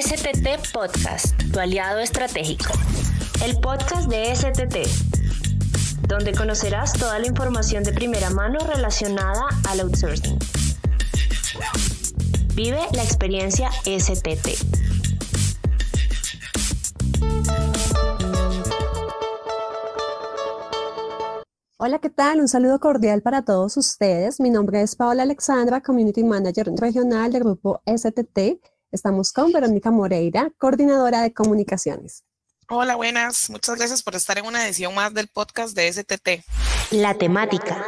STT Podcast, tu aliado estratégico. El podcast de STT, donde conocerás toda la información de primera mano relacionada al outsourcing. Vive la experiencia STT. Hola, ¿qué tal? Un saludo cordial para todos ustedes. Mi nombre es Paola Alexandra, Community Manager Regional del Grupo STT. Estamos con Verónica Moreira, Coordinadora de Comunicaciones. Hola, buenas. Muchas gracias por estar en una edición más del podcast de STT. La temática.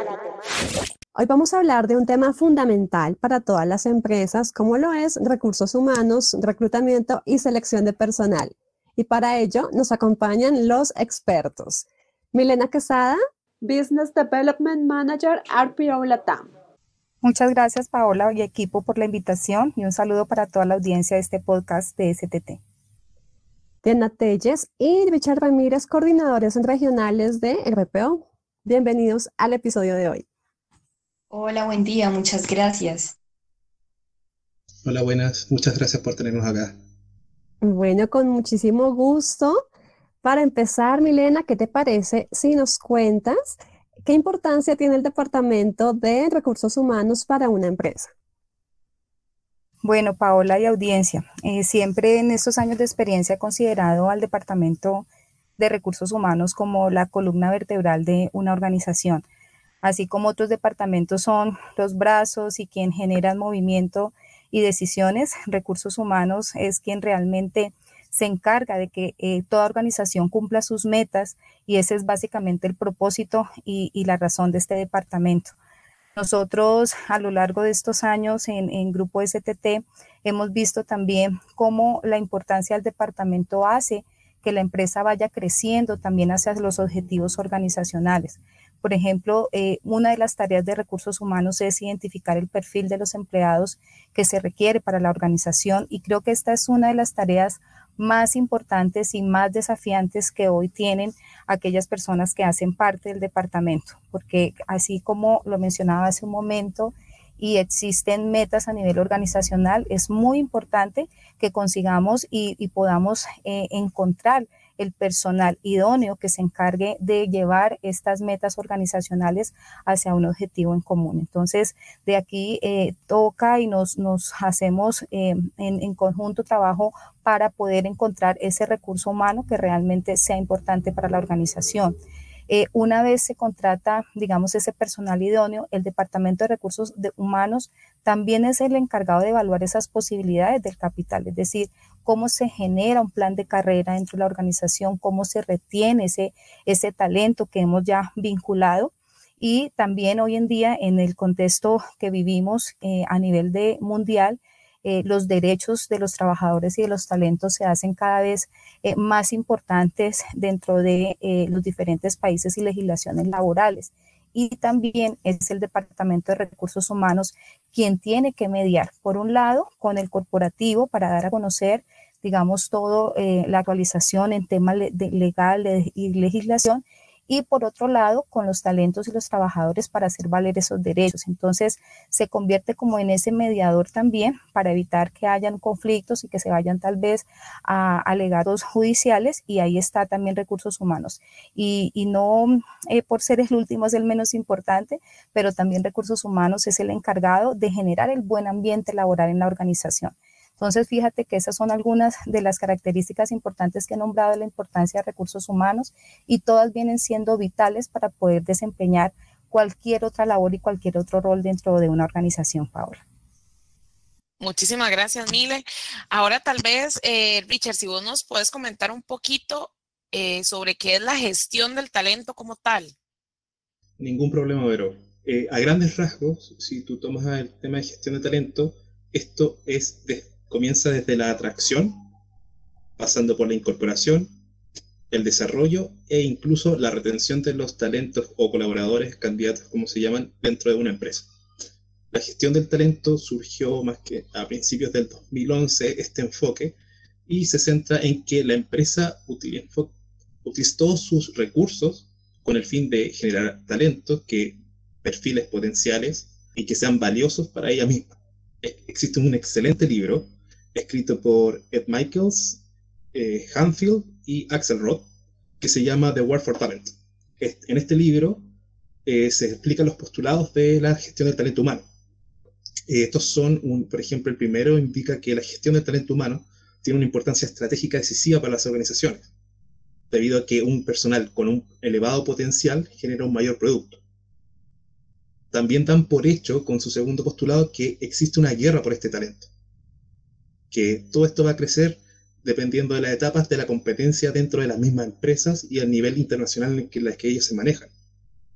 Hoy vamos a hablar de un tema fundamental para todas las empresas, como lo es recursos humanos, reclutamiento y selección de personal. Y para ello nos acompañan los expertos. Milena Quesada, Business Development Manager, RPO Latam. Muchas gracias Paola y equipo por la invitación y un saludo para toda la audiencia de este podcast de STT. Diana Telles y Richard Ramírez, coordinadores regionales de RPO. Bienvenidos al episodio de hoy. Hola, buen día, muchas gracias. Hola, buenas, muchas gracias por tenernos acá. Bueno, con muchísimo gusto. Para empezar, Milena, ¿qué te parece si nos cuentas qué importancia tiene el Departamento de Recursos Humanos para una empresa? Bueno, Paola y audiencia, eh, siempre en estos años de experiencia he considerado al Departamento de Recursos Humanos como la columna vertebral de una organización, así como otros departamentos son los brazos y quien generan movimiento y decisiones, recursos humanos es quien realmente se encarga de que eh, toda organización cumpla sus metas y ese es básicamente el propósito y, la razón de este departamento. Nosotros a lo largo de estos años en, Grupo STT hemos visto también cómo la importancia del departamento hace que la empresa vaya creciendo también hacia los objetivos organizacionales. Por ejemplo, eh, una de las tareas de recursos humanos es identificar el perfil de los empleados que se requiere para la organización y creo que esta es una de las tareas más importantes y más desafiantes que hoy tienen aquellas personas que hacen parte del departamento, porque así como lo mencionaba hace un momento, y existen metas a nivel organizacional, es muy importante que consigamos y, podamos eh, encontrar el personal idóneo que se encargue de llevar estas metas organizacionales hacia un objetivo en común. Entonces, de aquí eh, toca y nos, hacemos eh, en, en conjunto trabajo para poder encontrar ese recurso humano que realmente sea importante para la organización. Eh, una vez se contrata, digamos, ese personal idóneo, el Departamento de Recursos Humanos también es el encargado de evaluar esas posibilidades del capital, es decir, cómo se genera un plan de carrera dentro de la organización, cómo se retiene ese, ese talento que hemos ya vinculado. Y también hoy en día, en el contexto que vivimos eh, a nivel de mundial, eh, los derechos de los trabajadores y de los talentos se hacen cada vez eh, más importantes dentro de los diferentes países y legislaciones laborales. Y también es el Departamento de Recursos Humanos quien tiene que mediar, por un lado, con el corporativo para dar a conocer, digamos, todo eh, la actualización en temas de legal y legislación, y por otro lado, con los talentos y los trabajadores para hacer valer esos derechos. Entonces, se convierte como en ese mediador también para evitar que hayan conflictos y que se vayan tal vez a alegados judiciales y ahí está también recursos humanos. Y, no eh, por ser el último es el menos importante, pero también recursos humanos es el encargado de generar el buen ambiente laboral en la organización. Entonces, fíjate que esas son algunas de las características importantes que he nombrado de la importancia de recursos humanos y todas vienen siendo vitales para poder desempeñar cualquier otra labor y cualquier otro rol dentro de una organización, Paula. Muchísimas gracias, Mile. Ahora tal vez, eh, Richard, si vos nos puedes comentar un poquito eh, sobre qué es la gestión del talento como tal. Ningún problema, pero eh, a grandes rasgos, si tú tomas el tema de gestión de talento, esto es de, comienza desde la atracción, pasando por la incorporación, el desarrollo e incluso la retención de los talentos o colaboradores, candidatos, como se llaman, dentro de una empresa. La gestión del talento surgió más que a principios del 2011 este enfoque y se centra en que la empresa todos sus recursos con el fin de generar talentos, que perfiles potenciales y que sean valiosos para ella misma. Existe un excelente libro escrito por Ed Michaels, eh, Hanfield y Axel Roth, que se llama The War for Talent. En este libro eh, se explican los postulados de la gestión del talento humano. Eh, estos son, por ejemplo, el primero indica que la gestión del talento humano tiene una importancia estratégica decisiva para las organizaciones, debido a que un personal con un elevado potencial genera un mayor producto. También dan por hecho, con su segundo postulado, que existe una guerra por este talento, que todo esto va a crecer dependiendo de las etapas de la competencia dentro de las mismas empresas y al nivel internacional en las que ellas se manejan.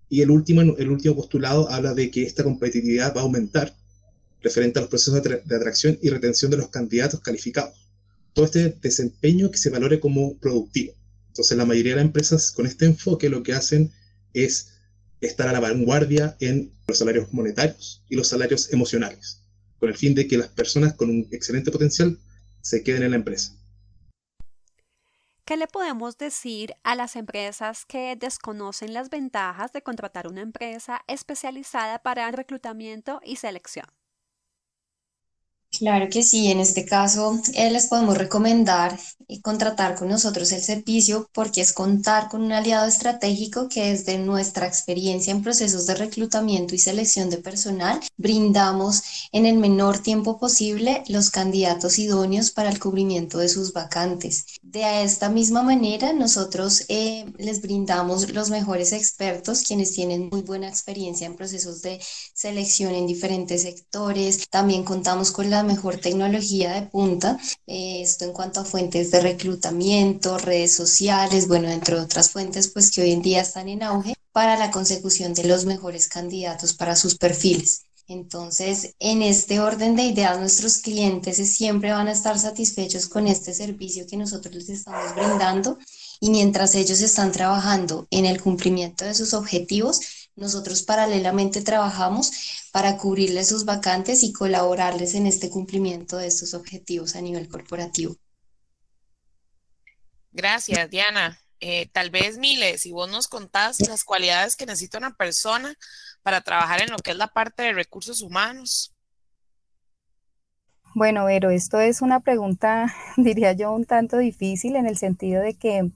Y el último, el último postulado habla de que esta competitividad va a aumentar referente a los procesos de atracción y retención de los candidatos calificados. Todo este desempeño que se valore como productivo. Entonces, la mayoría de las empresas con este enfoque lo que hacen es estar a la vanguardia en los salarios monetarios y los salarios emocionales, con el fin de que las personas con un excelente potencial se queden en la empresa. ¿Qué le podemos decir a las empresas que desconocen las ventajas de contratar una empresa especializada para reclutamiento y selección? Claro que sí, en este caso eh, les podemos recomendar y contratar con nosotros el servicio porque es contar con un aliado estratégico que desde nuestra experiencia en procesos de reclutamiento y selección de personal brindamos en el menor tiempo posible los candidatos idóneos para el cubrimiento de sus vacantes. De esta misma manera nosotros eh, les brindamos los mejores expertos quienes tienen muy buena experiencia en procesos de selección en diferentes sectores. También contamos con la mejor tecnología de punta, eh, esto en cuanto a fuentes de reclutamiento, redes sociales, bueno, entre otras fuentes pues que hoy en día están en auge para la consecución de los mejores candidatos para sus perfiles. Entonces, en este orden de ideas, nuestros clientes siempre van a estar satisfechos con este servicio que nosotros les estamos brindando y mientras ellos están trabajando en el cumplimiento de sus objetivos, nosotros paralelamente trabajamos para cubrirles sus vacantes y colaborarles en este cumplimiento de estos objetivos a nivel corporativo. Gracias, Diana. Eh, tal vez, Mile, si vos nos contás las cualidades que necesita una persona para trabajar en lo que es la parte de recursos humanos. Bueno, pero esto es una pregunta, diría yo, un tanto difícil en el sentido de que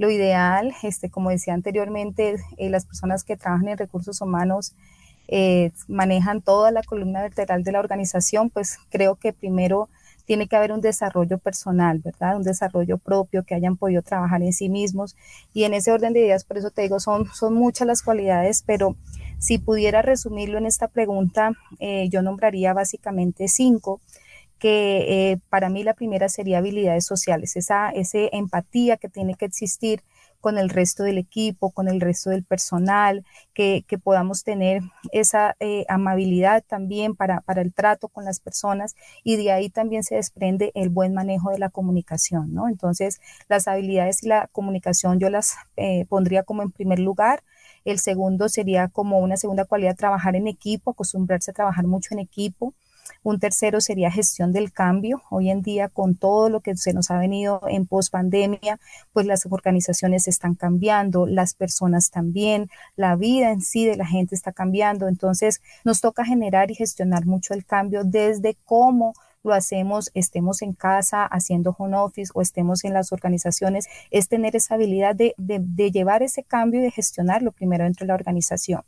lo ideal, este, como decía anteriormente, eh, las personas que trabajan en recursos humanos eh, manejan toda la columna vertebral de la organización, pues creo que primero tiene que haber un desarrollo personal, ¿verdad? Un desarrollo propio, que hayan podido trabajar en sí mismos. Y en ese orden de ideas, por eso te digo, son, son muchas las cualidades, pero si pudiera resumirlo en esta pregunta, eh, yo nombraría básicamente cinco que eh, para mí la primera sería habilidades sociales, esa, esa empatía que tiene que existir con el resto del equipo, con el resto del personal, que, podamos tener esa eh, amabilidad también para, para, el trato con las personas y de ahí también se desprende el buen manejo de la comunicación, ¿no? Entonces, las habilidades y la comunicación yo las eh, pondría como en primer lugar. El segundo sería como una segunda cualidad, trabajar en equipo, acostumbrarse a trabajar mucho en equipo. Un tercero sería gestión del cambio. Hoy en día, con todo lo que se nos ha venido en post pandemia, pues las organizaciones están cambiando, las personas también, la vida en sí de la gente está cambiando. Entonces, nos toca generar y gestionar mucho el cambio desde cómo lo hacemos, estemos en casa haciendo home office o estemos en las organizaciones, es tener esa habilidad de, de llevar ese cambio y de gestionarlo primero dentro de la organización.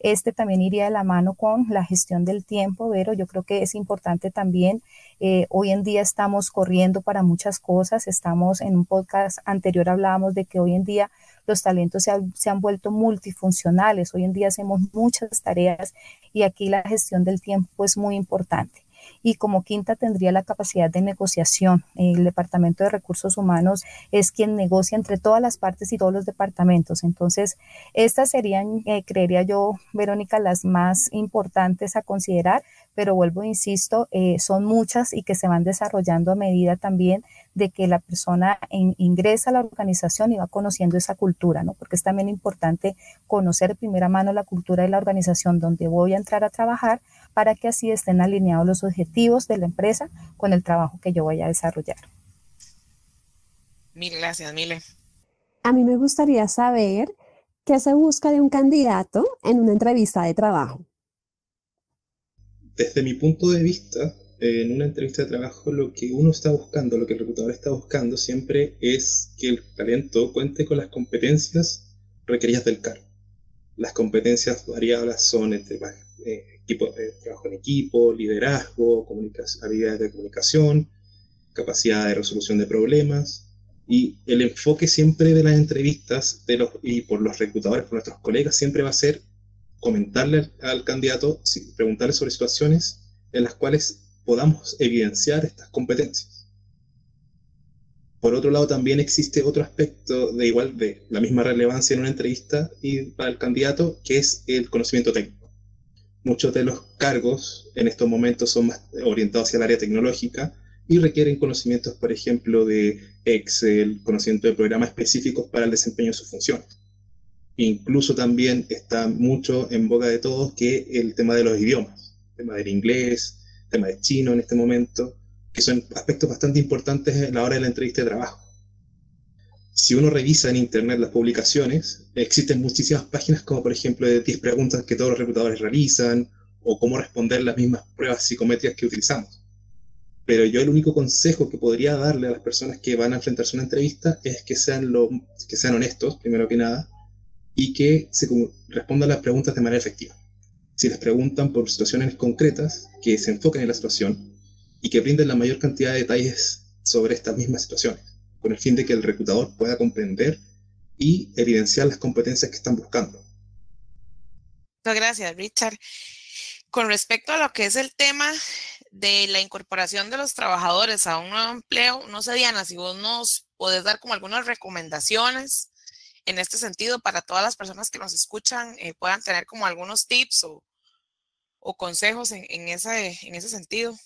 Este también iría de la mano con la gestión del tiempo, pero yo creo que es importante también. Eh, hoy en día estamos corriendo para muchas cosas. Estamos en un podcast anterior hablábamos de que hoy en día los talentos se, se han vuelto multifuncionales. Hoy en día hacemos muchas tareas y aquí la gestión del tiempo es muy importante y como quinta tendría la capacidad de negociación. El Departamento de Recursos Humanos es quien negocia entre todas las partes y todos los departamentos. Entonces, estas serían, eh, creería yo, Verónica, las más importantes a considerar, pero vuelvo, insisto, eh, son muchas y que se van desarrollando a medida también de que la persona ingresa a la organización y va conociendo esa cultura, ¿no? Porque es también importante conocer de primera mano la cultura de la organización donde voy a entrar a trabajar para que así estén alineados los objetivos de la empresa con el trabajo que yo voy a desarrollar. Mil gracias, Mile. A mí me gustaría saber qué se busca de un candidato en una entrevista de trabajo. Desde mi punto de vista, en una entrevista de trabajo lo que uno está buscando, lo que el reclutador está buscando siempre es que el talento cuente con las competencias requeridas del cargo. Las competencias variables son entre eh, equipo, eh, trabajo en equipo, liderazgo, habilidades de comunicación, capacidad de resolución de problemas, y el enfoque siempre de las entrevistas de los, y por los reclutadores, por nuestros colegas, siempre va a ser comentarle al, candidato, preguntarle sobre situaciones en las cuales podamos evidenciar estas competencias. Por otro lado, también existe otro aspecto de igual de la misma relevancia en una entrevista y para el candidato, que es el conocimiento técnico. Muchos de los cargos en estos momentos son más orientados hacia el área tecnológica y requieren conocimientos, por ejemplo, de Excel, conocimiento de programas específicos para el desempeño de sus funciones. Incluso también está mucho en boca de todos que el tema de los idiomas, el tema del inglés, tema de chino en este momento, que son aspectos bastante importantes a la hora de la entrevista de trabajo. Si uno revisa en Internet las publicaciones, existen muchísimas páginas como por ejemplo de 10 preguntas que todos los reclutadores realizan o cómo responder las mismas pruebas psicométricas que utilizamos. Pero yo el único consejo que podría darle a las personas que van a enfrentarse a una entrevista es que sean, lo, que sean honestos, primero que nada, y que se respondan las preguntas de manera efectiva si les preguntan por situaciones concretas, que se enfoquen en la situación y que brinden la mayor cantidad de detalles sobre estas mismas situaciones, con el fin de que el reclutador pueda comprender y evidenciar las competencias que están buscando. Muchas gracias, Richard. Con respecto a lo que es el tema de la incorporación de los trabajadores a un nuevo empleo, no sé, Diana, si vos nos podés dar como algunas recomendaciones en este sentido para todas las personas que nos escuchan, eh, puedan tener como algunos tips o, o consejos en, ese, en ese sentido?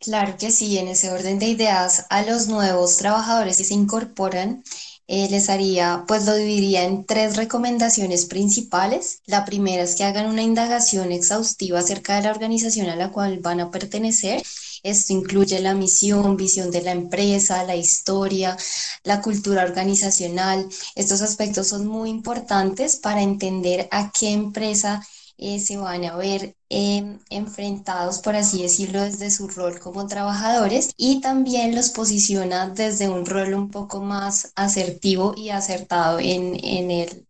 Claro que sí, en ese orden de ideas, a los nuevos trabajadores que se incorporan, eh, les haría, pues lo dividiría en tres recomendaciones principales. La primera es que hagan una indagación exhaustiva acerca de la organización a la cual van a pertenecer. Esto incluye la misión, visión de la empresa, la historia, la cultura organizacional. Estos aspectos son muy importantes para entender a qué empresa eh, se van a ver em, enfrentados, por así decirlo, desde su rol como trabajadores y también los posiciona desde un rol un poco más asertivo y acertado en, en el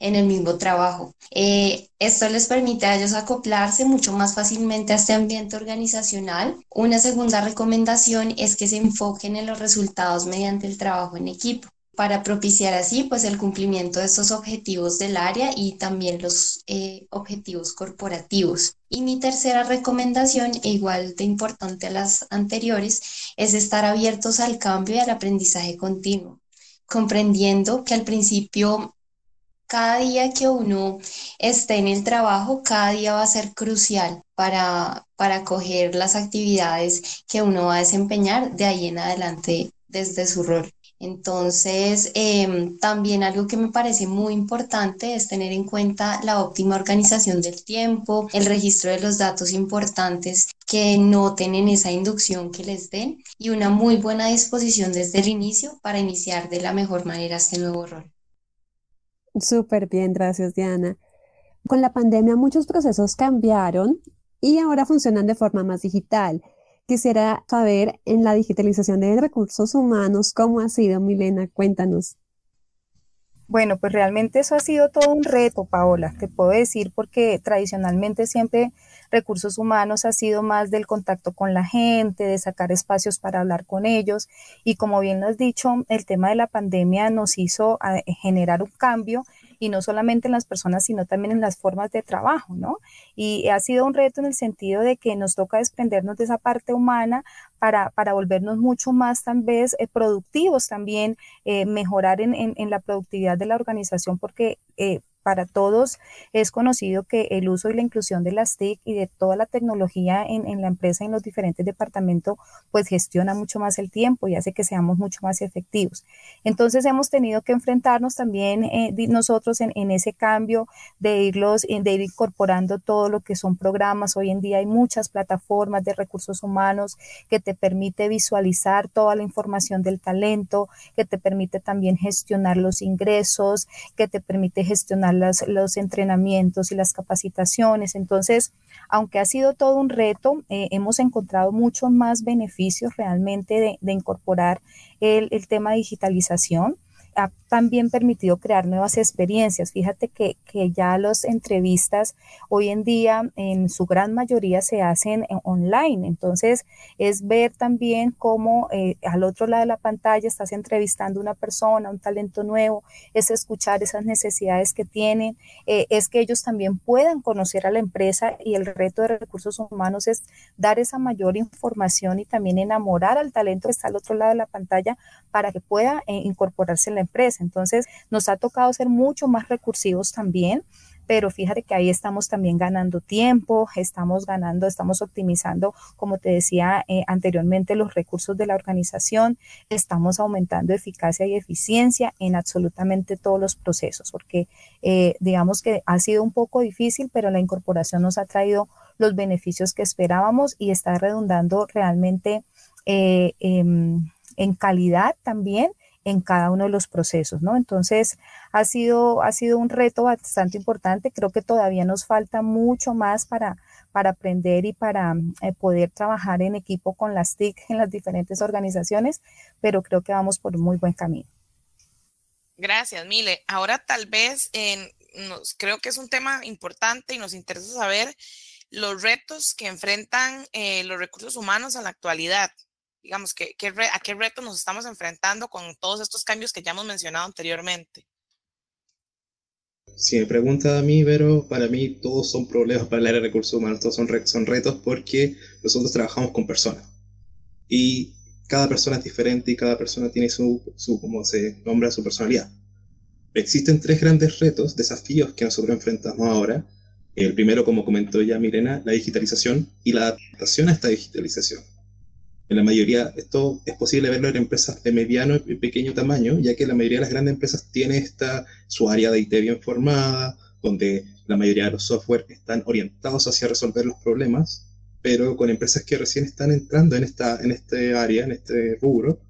en el mismo trabajo. Eh, esto les permite a ellos acoplarse mucho más fácilmente a este ambiente organizacional. Una segunda recomendación es que se enfoquen en los resultados mediante el trabajo en equipo para propiciar así pues el cumplimiento de estos objetivos del área y también los eh, objetivos corporativos. Y mi tercera recomendación, e igual de importante a las anteriores, es estar abiertos al cambio y al aprendizaje continuo, comprendiendo que al principio cada día que uno esté en el trabajo, cada día va a ser crucial para, para coger las actividades que uno va a desempeñar de ahí en adelante desde su rol. Entonces, em, también algo que me parece muy importante es tener en cuenta la óptima organización del tiempo, el registro de los datos importantes que noten en esa inducción que les den y una muy buena disposición desde el inicio para iniciar de la mejor manera este nuevo rol. Súper bien, gracias Diana. Con la pandemia muchos procesos cambiaron y ahora funcionan de forma más digital. Quisiera saber en la digitalización de recursos humanos, ¿cómo ha sido, Milena? Cuéntanos. Bueno, pues realmente eso ha sido todo un reto, Paola, te puedo decir, porque tradicionalmente siempre recursos humanos ha sido más del contacto con la gente, de sacar espacios para hablar con ellos. Y como bien lo has dicho, el tema de la pandemia nos hizo eh, generar un cambio y no solamente en las personas, sino también en las formas de trabajo, ¿no? Y ha sido un reto en el sentido de que nos toca desprendernos de esa parte humana para, para volvernos mucho más tal vez eh, productivos también, eh, mejorar en, en, la productividad de la organización, porque eh, para todos es conocido que el uso y la inclusión de las TIC y de toda la tecnología en, en, la empresa, en los diferentes departamentos, pues gestiona mucho más el tiempo y hace que seamos mucho más efectivos. Entonces hemos tenido que enfrentarnos también eh, nosotros en, en, ese cambio de irlos, de ir incorporando todo lo que son programas. Hoy en día hay muchas plataformas de recursos humanos que te permite visualizar toda la información del talento, que te permite también gestionar los ingresos, que te permite gestionar a los, entrenamientos y las capacitaciones. Entonces, aunque ha sido todo un reto, eh, hemos encontrado muchos más beneficios realmente de, incorporar el, el tema de digitalización ha también permitido crear nuevas experiencias. Fíjate que, ya las entrevistas hoy en día en su gran mayoría se hacen online, entonces es ver también cómo eh, al otro lado de la pantalla estás entrevistando a una persona, un talento nuevo, es escuchar esas necesidades que tienen, eh, es que ellos también puedan conocer a la empresa y el reto de recursos humanos es dar esa mayor información y también enamorar al talento que está al otro lado de la pantalla para que pueda eh, incorporarse en la empresa. Entonces, nos ha tocado ser mucho más recursivos también pero fíjate que ahí estamos también ganando tiempo, estamos ganando, estamos optimizando, como te decía eh, anteriormente, los recursos de la organización, estamos aumentando eficacia y eficiencia en absolutamente todos los procesos, porque eh, digamos que ha sido un poco difícil, pero la incorporación nos ha traído los beneficios que esperábamos y está redundando realmente eh, em, en calidad también en cada uno de los procesos, ¿no? Entonces, ha sido, ha sido un reto bastante importante. Creo que todavía nos falta mucho más para, para aprender y para eh, poder trabajar en equipo con las TIC en las diferentes organizaciones, pero creo que vamos por un muy buen camino. Gracias, Mile. Ahora tal vez nos, creo que es un tema importante y nos interesa saber los retos que enfrentan eh, los recursos humanos en la actualidad digamos, que, a qué reto nos estamos enfrentando con todos estos cambios que ya hemos mencionado anteriormente. Si me pregunta a mí, pero para mí todos son problemas para el área de recursos humanos, todos son, son retos porque nosotros trabajamos con personas. Y cada persona es diferente y cada persona tiene su, su como se nombra, su personalidad. Existen tres grandes retos, desafíos que nosotros enfrentamos ahora. El primero, como comentó ya Mirena, la digitalización y la adaptación a esta digitalización. En la mayoría, esto es posible verlo en empresas de mediano y pequeño tamaño, ya que la mayoría de las grandes empresas tiene esta, su área de IT bien formada, donde la mayoría de los software están orientados hacia resolver los problemas, pero con empresas que recién están entrando en, esta, en este área, en este rubro,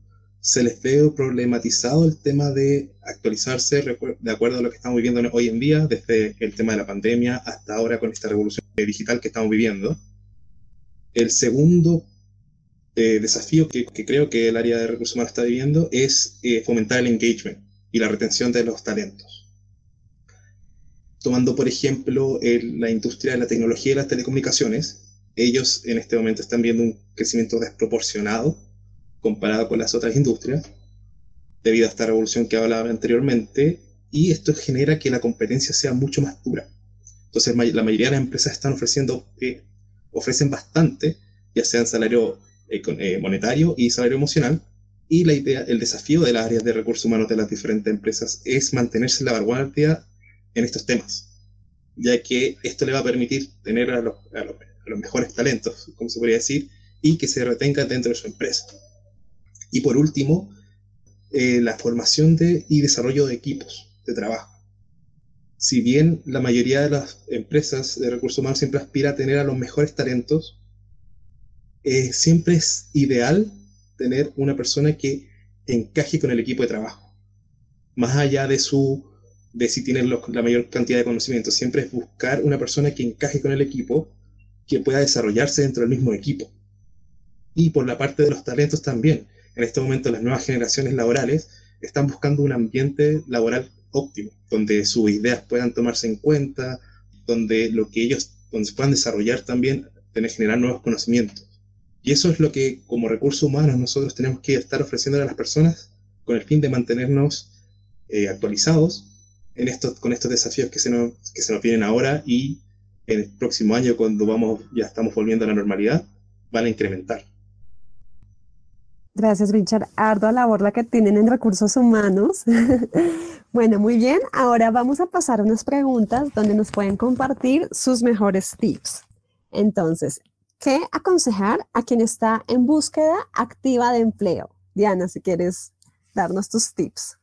se les ve problematizado el tema de actualizarse de acuerdo a lo que estamos viviendo hoy en día, desde el tema de la pandemia hasta ahora con esta revolución digital que estamos viviendo. El segundo eh, desafío que, creo que el área de recursos humanos está viviendo es eh, fomentar el engagement y la retención de los talentos. Tomando, por ejemplo, la industria de la tecnología y las telecomunicaciones, ellos en este momento están viendo un crecimiento desproporcionado comparado con las otras industrias, debido a esta revolución que hablaba anteriormente, y esto genera que la competencia sea mucho más dura. Entonces, la mayoría de las empresas están ofreciendo, eh, ofrecen bastante, ya sea en salario eh, eh, monetario y salario emocional. Y la idea, el desafío de las áreas de recursos humanos de las diferentes empresas es mantenerse en la vanguardia en estos temas, ya que esto le va a permitir tener a los, mejores talentos, como se podría decir, y que se retengan dentro de su empresa. Y por último, eh, la formación de, y desarrollo de equipos de trabajo. Si bien la mayoría de las empresas de recursos humanos siempre aspira a tener a los mejores talentos, eh, siempre es ideal tener una persona que encaje con el equipo de trabajo. Más allá de su de si tiene la mayor cantidad de conocimiento, siempre es buscar una persona que encaje con el equipo, que pueda desarrollarse dentro del mismo equipo. Y por la parte de los talentos también. En este momento las nuevas generaciones laborales están buscando un ambiente laboral óptimo, donde sus ideas puedan tomarse en cuenta, donde lo que ellos donde puedan desarrollar también, tener generar nuevos conocimientos. Y eso es lo que como recursos humanos nosotros tenemos que estar ofreciendo a las personas con el fin de mantenernos eh, actualizados en estos, con estos desafíos que se, nos, que se nos vienen ahora y en el próximo año cuando vamos, ya estamos volviendo a la normalidad, van a incrementar. Gracias, Richard. Ardua labor la que tienen en recursos humanos. bueno, muy bien. Ahora vamos a pasar a unas preguntas donde nos pueden compartir sus mejores tips. Entonces, ¿Qué aconsejar a quien está en búsqueda activa de empleo? Diana, si quieres darnos tus tips.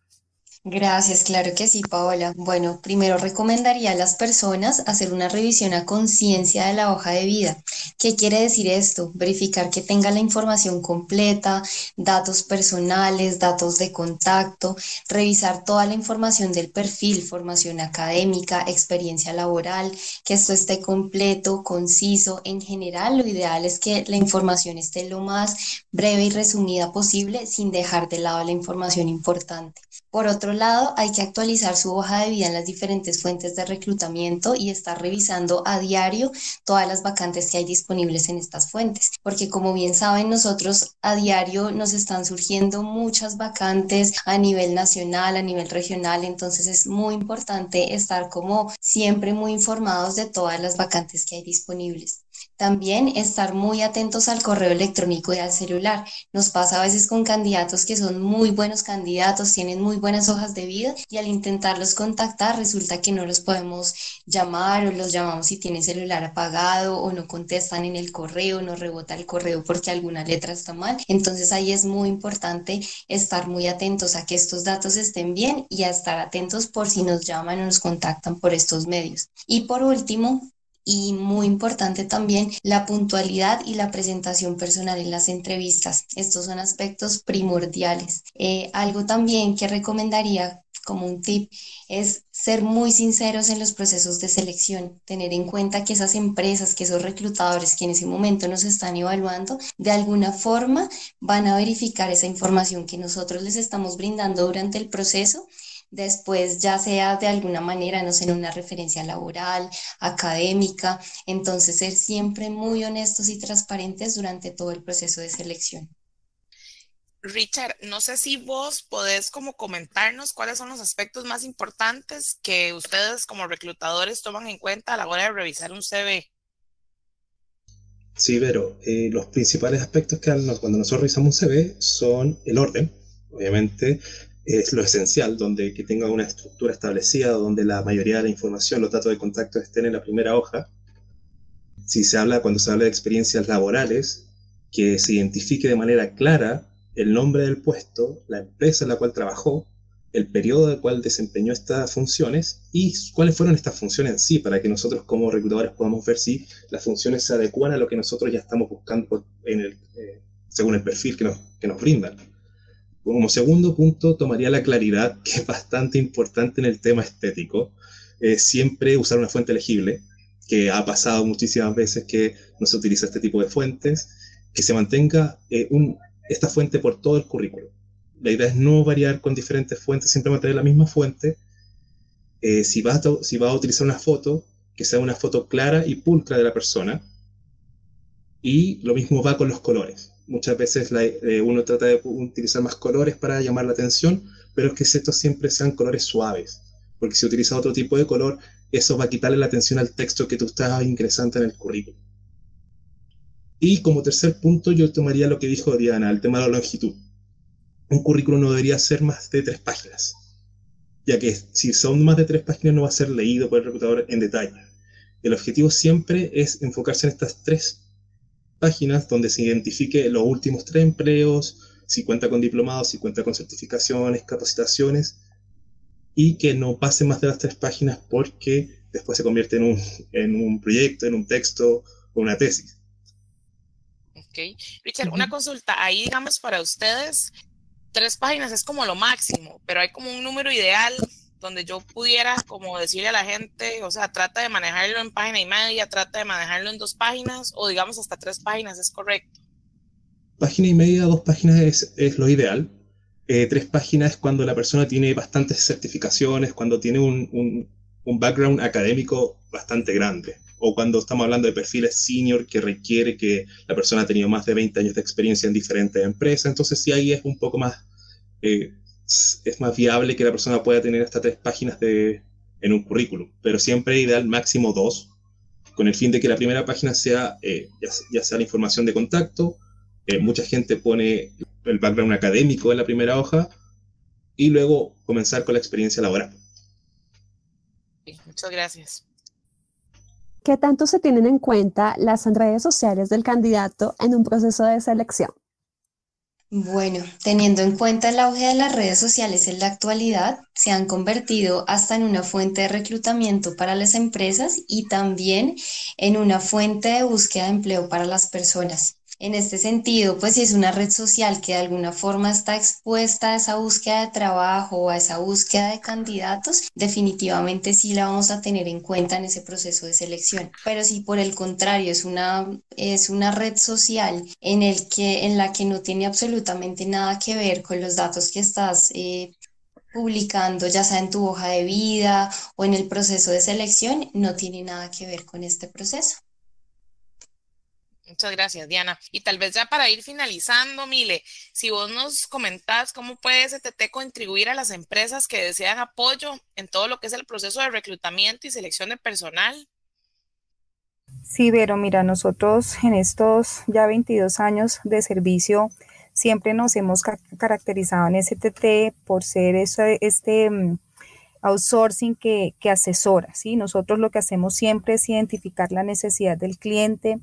Gracias, claro que sí, Paola. Bueno, primero recomendaría a las personas hacer una revisión a conciencia de la hoja de vida. ¿Qué quiere decir esto? Verificar que tenga la información completa, datos personales, datos de contacto, revisar toda la información del perfil, formación académica, experiencia laboral, que esto esté completo, conciso. En general, lo ideal es que la información esté lo más breve y resumida posible sin dejar de lado la información importante. Por otro lado, hay que actualizar su hoja de vida en las diferentes fuentes de reclutamiento y estar revisando a diario todas las vacantes que hay disponibles en estas fuentes, porque como bien saben, nosotros a diario nos están surgiendo muchas vacantes a nivel nacional, a nivel regional, entonces es muy importante estar como siempre muy informados de todas las vacantes que hay disponibles. También estar muy atentos al correo electrónico y al celular. Nos pasa a veces con candidatos que son muy buenos candidatos, tienen muy buenas hojas de vida y al intentarlos contactar resulta que no los podemos llamar o los llamamos si tienen celular apagado o no contestan en el correo, no rebota el correo porque alguna letra está mal. Entonces ahí es muy importante estar muy atentos a que estos datos estén bien y a estar atentos por si nos llaman o nos contactan por estos medios. Y por último, y muy importante también la puntualidad y la presentación personal en las entrevistas. Estos son aspectos primordiales. Eh, algo también que recomendaría como un tip es ser muy sinceros en los procesos de selección, tener en cuenta que esas empresas, que esos reclutadores que en ese momento nos están evaluando, de alguna forma van a verificar esa información que nosotros les estamos brindando durante el proceso después ya sea de alguna manera, no sé, en una referencia laboral, académica, entonces ser siempre muy honestos y transparentes durante todo el proceso de selección. Richard, no sé si vos podés como comentarnos cuáles son los aspectos más importantes que ustedes como reclutadores toman en cuenta a la hora de revisar un CV. Sí, pero eh, los principales aspectos que cuando nosotros revisamos un CV son el orden, obviamente, es lo esencial, donde que tenga una estructura establecida, donde la mayoría de la información, los datos de contacto estén en la primera hoja. Si se habla, cuando se habla de experiencias laborales, que se identifique de manera clara el nombre del puesto, la empresa en la cual trabajó, el periodo en el cual desempeñó estas funciones y cuáles fueron estas funciones en sí, para que nosotros como reclutadores podamos ver si las funciones se adecuan a lo que nosotros ya estamos buscando en el, eh, según el perfil que nos, que nos brindan. Como segundo punto, tomaría la claridad, que es bastante importante en el tema estético. siempre usar una fuente legible, que ha pasado muchísimas veces que no se utiliza este tipo de fuentes, que se mantenga eh, esta fuente por todo el currículo. La idea es no variar con diferentes fuentes, siempre mantener la misma fuente. Eh, si, vas a, a utilizar una foto, que sea una foto clara y pulcra de la persona. Y lo mismo va con los colores muchas veces eh, uno trata de utilizar más colores para llamar la atención, pero es que estos siempre sean colores suaves, porque si utilizas otro tipo de color, eso va a quitarle la atención al texto que tú estás ingresando en el currículum. Y como tercer punto, yo tomaría lo que dijo Diana, el tema de la longitud. Un currículum no debería ser más de tres páginas, ya que si son más de tres páginas no va a ser leído por el reclutador en detalle. El objetivo siempre es enfocarse en estas tres páginas donde se identifique los últimos tres empleos, si cuenta con diplomados, si cuenta con certificaciones, capacitaciones, y que no pase más de las tres páginas porque después se convierte en un, en un proyecto, en un texto o una tesis. Ok. Richard, una consulta. Ahí, digamos, para ustedes, tres páginas es como lo máximo, pero hay como un número ideal donde yo pudiera como decirle a la gente, o sea, trata de manejarlo en página y media, trata de manejarlo en dos páginas o digamos hasta tres páginas, ¿es correcto? Página y media, dos páginas es, es lo ideal. Eh, tres páginas es cuando la persona tiene bastantes certificaciones, cuando tiene un, un, un background académico bastante grande o cuando estamos hablando de perfiles senior que requiere que la persona ha tenido más de 20 años de experiencia en diferentes empresas, entonces sí ahí es un poco más eh, es más viable que la persona pueda tener hasta tres páginas de, en un currículum, pero siempre ideal máximo dos, con el fin de que la primera página sea eh, ya, sea la información de contacto, eh, mucha gente pone el background académico en la primera hoja y luego comenzar con la experiencia laboral. muchas gracias. ¿Qué tanto se tienen en cuenta las redes sociales del candidato en un proceso de selección? Bueno, teniendo en cuenta el auge de las redes sociales en la actualidad, se han convertido hasta en una fuente de reclutamiento para las empresas y también en una fuente de búsqueda de empleo para las personas. En este sentido, pues si es una red social que de alguna forma está expuesta a esa búsqueda de trabajo o a esa búsqueda de candidatos, definitivamente sí la vamos a tener en cuenta en ese proceso de selección. Pero si por el contrario es una, es una red social en, el que, en la que no tiene absolutamente nada que ver con los datos que estás eh, publicando, ya sea en tu hoja de vida o en el proceso de selección, no tiene nada que ver con este proceso. Muchas gracias, Diana. Y tal vez ya para ir finalizando, Mile, si vos nos comentás cómo puede STT contribuir a las empresas que desean apoyo en todo lo que es el proceso de reclutamiento y selección de personal. Sí, Vero, mira, nosotros en estos ya 22 años de servicio siempre nos hemos caracterizado en STT por ser este mm, outsourcing que, que asesora, ¿sí? Nosotros lo que hacemos siempre es identificar la necesidad del cliente,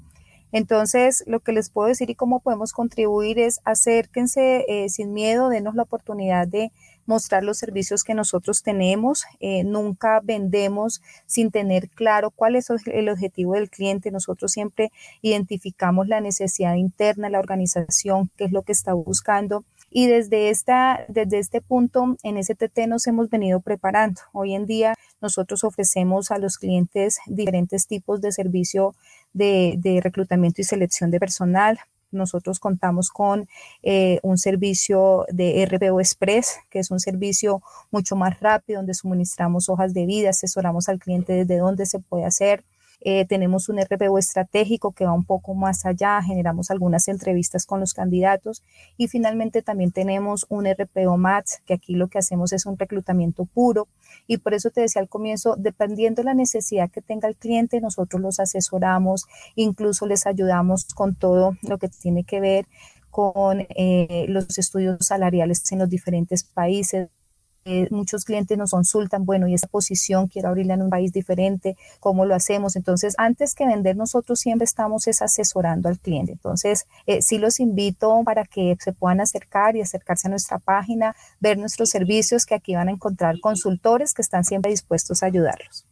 entonces, lo que les puedo decir y cómo podemos contribuir es acérquense eh, sin miedo, denos la oportunidad de mostrar los servicios que nosotros tenemos. Eh, nunca vendemos sin tener claro cuál es el objetivo del cliente. Nosotros siempre identificamos la necesidad interna de la organización, qué es lo que está buscando. Y desde, esta, desde este punto en STT nos hemos venido preparando. Hoy en día nosotros ofrecemos a los clientes diferentes tipos de servicio de, reclutamiento y selección de personal. Nosotros contamos con eh, un servicio de RPO Express, que es un servicio mucho más rápido, donde suministramos hojas de vida, asesoramos al cliente desde dónde se puede hacer, eh, tenemos un RPO estratégico que va un poco más allá, generamos algunas entrevistas con los candidatos y finalmente también tenemos un RPO MATS, que aquí lo que hacemos es un reclutamiento puro. Y por eso te decía al comienzo, dependiendo de la necesidad que tenga el cliente, nosotros los asesoramos, incluso les ayudamos con todo lo que tiene que ver con eh, los estudios salariales en los diferentes países, eh, muchos clientes nos consultan, bueno, y esa posición quiero abrirla en un país diferente, ¿cómo lo hacemos? Entonces, antes que vender, nosotros siempre estamos es asesorando al cliente. Entonces, eh, sí los invito para que se puedan acercar y acercarse a nuestra página, ver nuestros servicios, que aquí van a encontrar consultores que están siempre dispuestos a ayudarlos.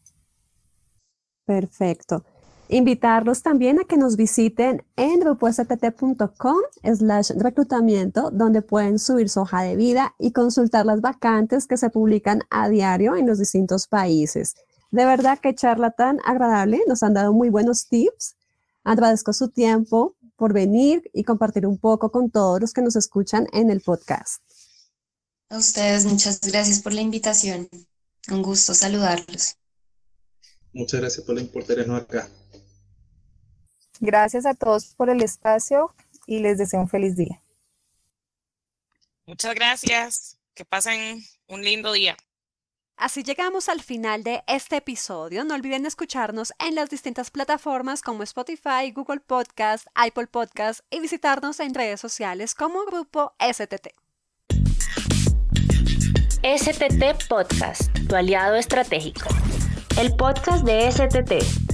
Perfecto. Invitarlos también a que nos visiten en grupostt.com slash reclutamiento, donde pueden subir su hoja de vida y consultar las vacantes que se publican a diario en los distintos países. De verdad que charla tan agradable, nos han dado muy buenos tips. Agradezco su tiempo por venir y compartir un poco con todos los que nos escuchan en el podcast. A ustedes, muchas gracias por la invitación. Un gusto saludarlos. Muchas gracias por la importancia acá. Gracias a todos por el espacio y les deseo un feliz día. Muchas gracias. Que pasen un lindo día. Así llegamos al final de este episodio. No olviden escucharnos en las distintas plataformas como Spotify, Google Podcast, Apple Podcast y visitarnos en redes sociales como Grupo STT. STT Podcast, tu aliado estratégico. El podcast de STT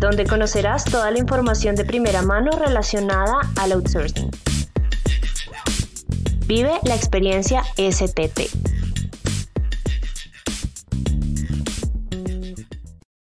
donde conocerás toda la información de primera mano relacionada al outsourcing. Vive la experiencia STT.